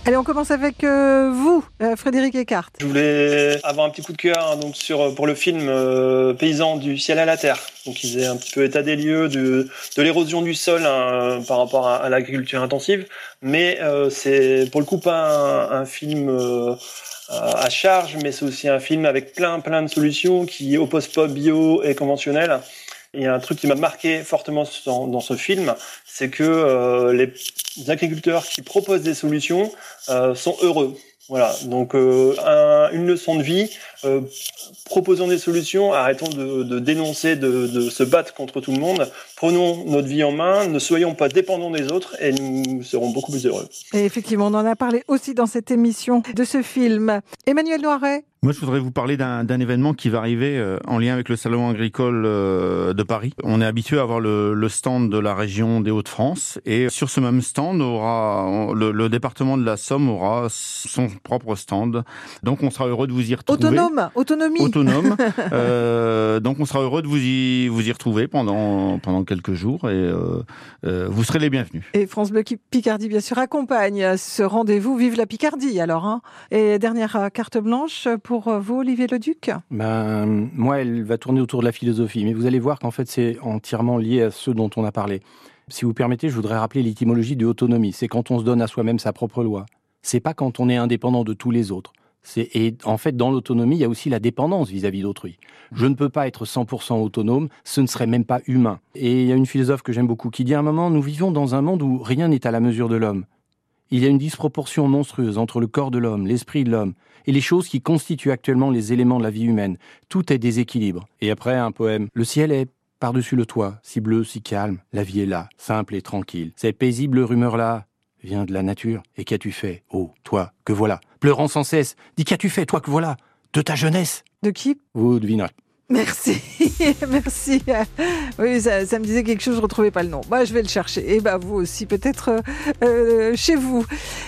Allez, on commence avec euh, vous, euh, Frédéric Eckhart. Je voulais avoir un petit coup de cœur hein, donc sur pour le film euh, Paysan du ciel à la terre. Donc il faisait un petit peu état des lieux de, de l'érosion du sol hein, par rapport à, à l'agriculture intensive, mais euh, c'est pour le coup pas un, un film euh, à charge, mais c'est aussi un film avec plein plein de solutions qui opposent pas bio et conventionnel. Il y a un truc qui m'a marqué fortement dans, ce film, c'est que euh, les agriculteurs qui proposent des solutions euh, sont heureux. Voilà, donc euh, un- une leçon de vie. euh, proposons des solutions, arrêtons de, de dénoncer, de, de se battre contre tout le monde. Prenons notre vie en main, ne soyons pas dépendants des autres et nous serons beaucoup plus heureux. Et effectivement, on en a parlé aussi dans cette émission de ce film. Emmanuel Noiret, Moi, je voudrais vous parler d'un événement qui va arriver euh, en lien avec le salon agricole euh, de Paris. On est habitué à avoir le, le stand de la région des Hauts-de-France et sur ce même stand, aura on- le, le département de la Somme aura son propre stand. Donc, on sera heureux de vous y retrouver. autonome, autonomie. Autonome. Euh, donc, on sera heureux de vous y vous y retrouver pendant pendant quelques jours et euh, euh, vous serez les bienvenus. Et France Bleu qui- Picardie, bien sûr, accompagne ce rendez-vous. Vive la Picardie, alors. Hein. Et dernière carte blanche pour euh, vous, Olivier Leduc? Ben, moi, elle va tourner autour de la philosophie, mais vous allez voir qu'en fait, c'est entièrement lié à ce dont on a parlé. Si vous permettez, je voudrais rappeler l'étymologie de autonomie. C'est quand on se donne à soi-même sa propre loi. C'est pas quand on est indépendant de tous les autres. Et en fait dans l'autonomie, il y a aussi la dépendance vis-à-vis d'autrui. Je ne peux pas être 100% autonome, ce ne serait même pas humain. Et il y a une philosophe que j'aime beaucoup qui dit à un moment nous vivons dans un monde où rien n'est à la mesure de l'homme. Il y a une disproportion monstrueuse entre le corps de l'homme, l'esprit de l'homme et les choses qui constituent actuellement les éléments de la vie humaine. Tout est déséquilibre. Et après, un poème. Le ciel est par-dessus le toit, si bleu, si calme. La vie est là, simple et tranquille. Cette paisible rumeur-là vient de la nature. Et qu'as-tu fait Oh, toi, que voilà? Pleurant sans cesse. Dis qu'as-tu fait, toi, que voilà? De ta jeunesse. De qui? Vous devinerez. Merci, merci. Oui, ça, me disait quelque chose, je retrouvais pas le nom. Je vais le chercher. Et bah, vous aussi, peut-être euh, euh, chez vous.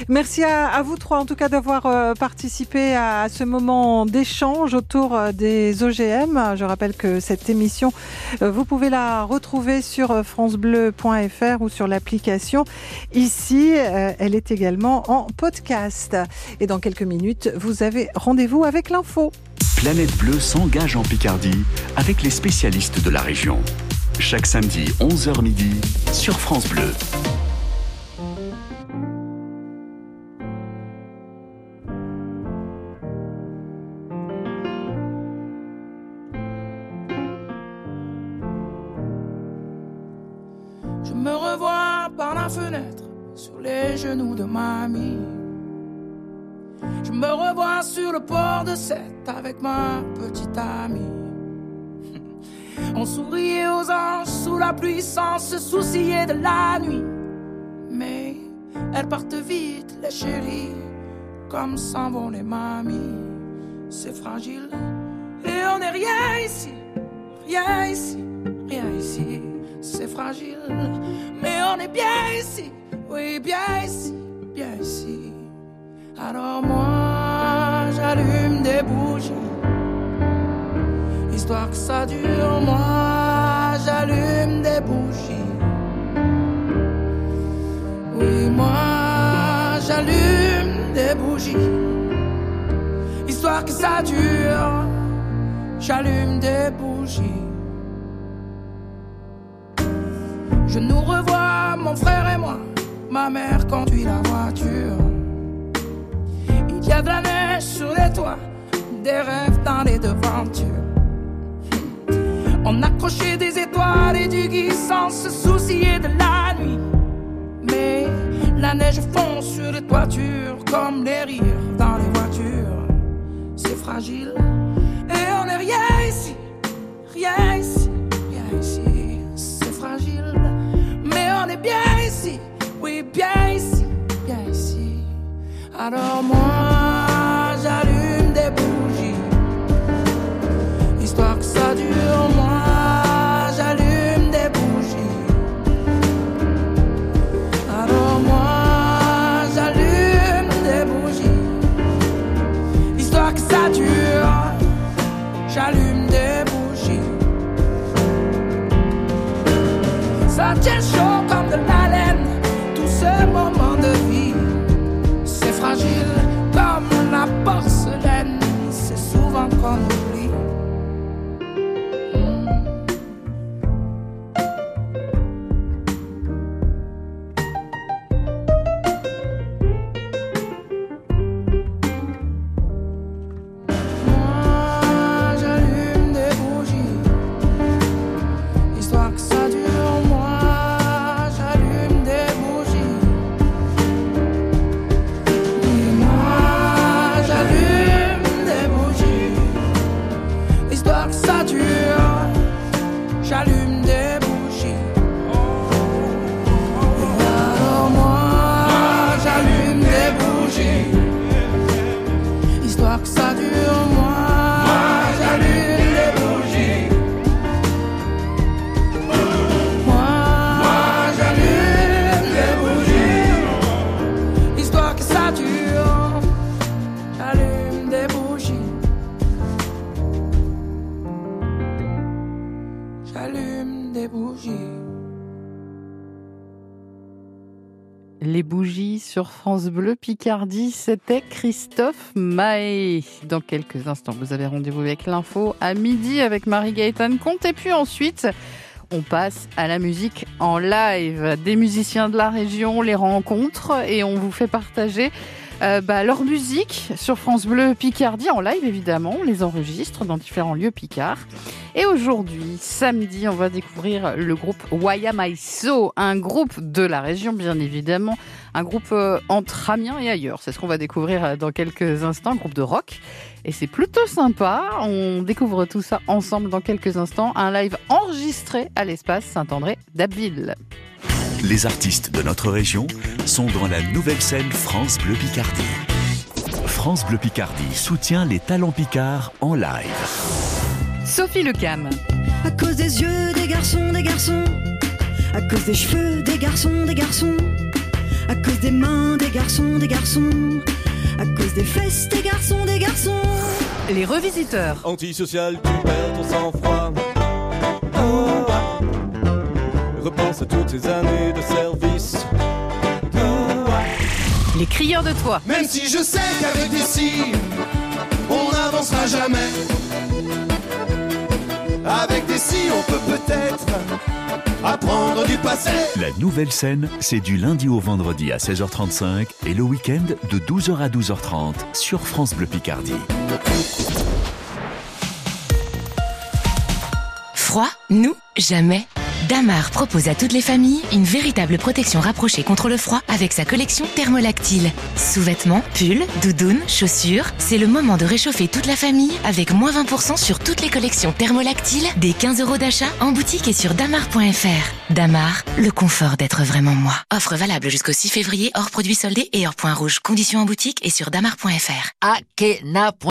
Merci à, vous trois, en tout cas, d'avoir euh, participé à ce moment d'échange autour des OGM. Je rappelle que cette émission, vous pouvez la retrouver sur francebleu.fr ou sur l'application. Ici, elle est également en podcast. Et dans quelques minutes, vous avez rendez-vous avec l'info. Planète Bleue s'engage en Picardie avec les spécialistes de la région. Chaque samedi 11h midi sur France Bleu. Je me revois par la fenêtre sur les genoux de mamie. Je me revois sur le port de Sète avec ma petite amie. On souriait aux anges sous la pluie sans se soucier de la nuit. Mais elles partent vite, les chéris, comme s'en vont les mamies. C'est fragile et on n'est rien ici, rien ici, rien ici. C'est fragile, mais on est bien ici, oui, bien ici, bien ici. Alors moi, j'allume des bougies, histoire que ça dure. Moi, j'allume des bougies. Oui, moi, j'allume des bougies, histoire que ça dure. J'allume des bougies. Je nous revois, mon frère et moi. Ma mère conduit la voiture. Y a de la neige sur les toits, des rêves dans les devantures. On accrochait des étoiles et du gui sans se soucier de la nuit. Mais la neige fond sur les toitures comme les rires dans les voitures. C'est fragile et on n'est rien ici, rien ici, rien ici. C'est fragile, mais on est bien ici, oui, bien ici, alors moi, j'allume des bougies, histoire que ça dure. Moi, j'allume des bougies. Alors moi, j'allume des bougies, histoire que ça dure. J'allume des bougies. Ça tient chaud comme de l'haleine, tout ce moment fragile comme la porcelaine. C'est souvent qu'on sur France Bleu Picardie, c'était Christophe Mahé. Dans quelques instants, vous avez rendez-vous avec l'info à midi avec Marie-Gaëtane Comte. Et puis ensuite, on passe à la musique en live. Des musiciens de la région les rencontrent et on vous fait partager euh, bah, leur musique sur France Bleu Picardie en live évidemment. On les enregistre dans différents lieux Picard. Et aujourd'hui, samedi, on va découvrir le groupe Wayamaiso, un groupe de la région bien évidemment, un groupe euh, entre Amiens et ailleurs. C'est ce qu'on va découvrir euh, dans quelques instants, un groupe de rock. Et c'est plutôt sympa. On découvre tout ça ensemble dans quelques instants. Un live enregistré à l'espace Saint-André d'Abbeville. Les artistes de notre région sont dans la nouvelle scène France Bleu Picardie. France Bleu Picardie soutient les talents picards en live. Sophie Lecam. À cause des yeux des garçons, des garçons. À cause des cheveux des garçons, des garçons. À cause des mains des garçons, des garçons. À cause des fesses des garçons, des garçons. Les revisiteurs. Antisocial, tu perds ton sang-froid. Oh, ah. Repense à toutes ces années de service. Les crieurs de toit. Même si je sais qu'avec des si, on n'avancera jamais. Avec des si, on peut peut-être apprendre du passé. La nouvelle scène, c'est du lundi au vendredi à 16h35 et le week-end de 12h à 12h30 sur France Bleu Picardie. Froid Nous, jamais. Damar propose à toutes les familles une véritable protection rapprochée contre le froid avec sa collection thermolactyle. Sous-vêtements, pulls, doudounes, chaussures, c'est le moment de réchauffer toute la famille avec moins 20% sur toutes les collections thermolactiles des 15 euros d'achat en boutique et sur damar.fr. Damar, le confort d'être vraiment moi. Offre valable jusqu'au 6 février hors produits soldés et hors point rouge. Conditions en boutique et sur damar.fr.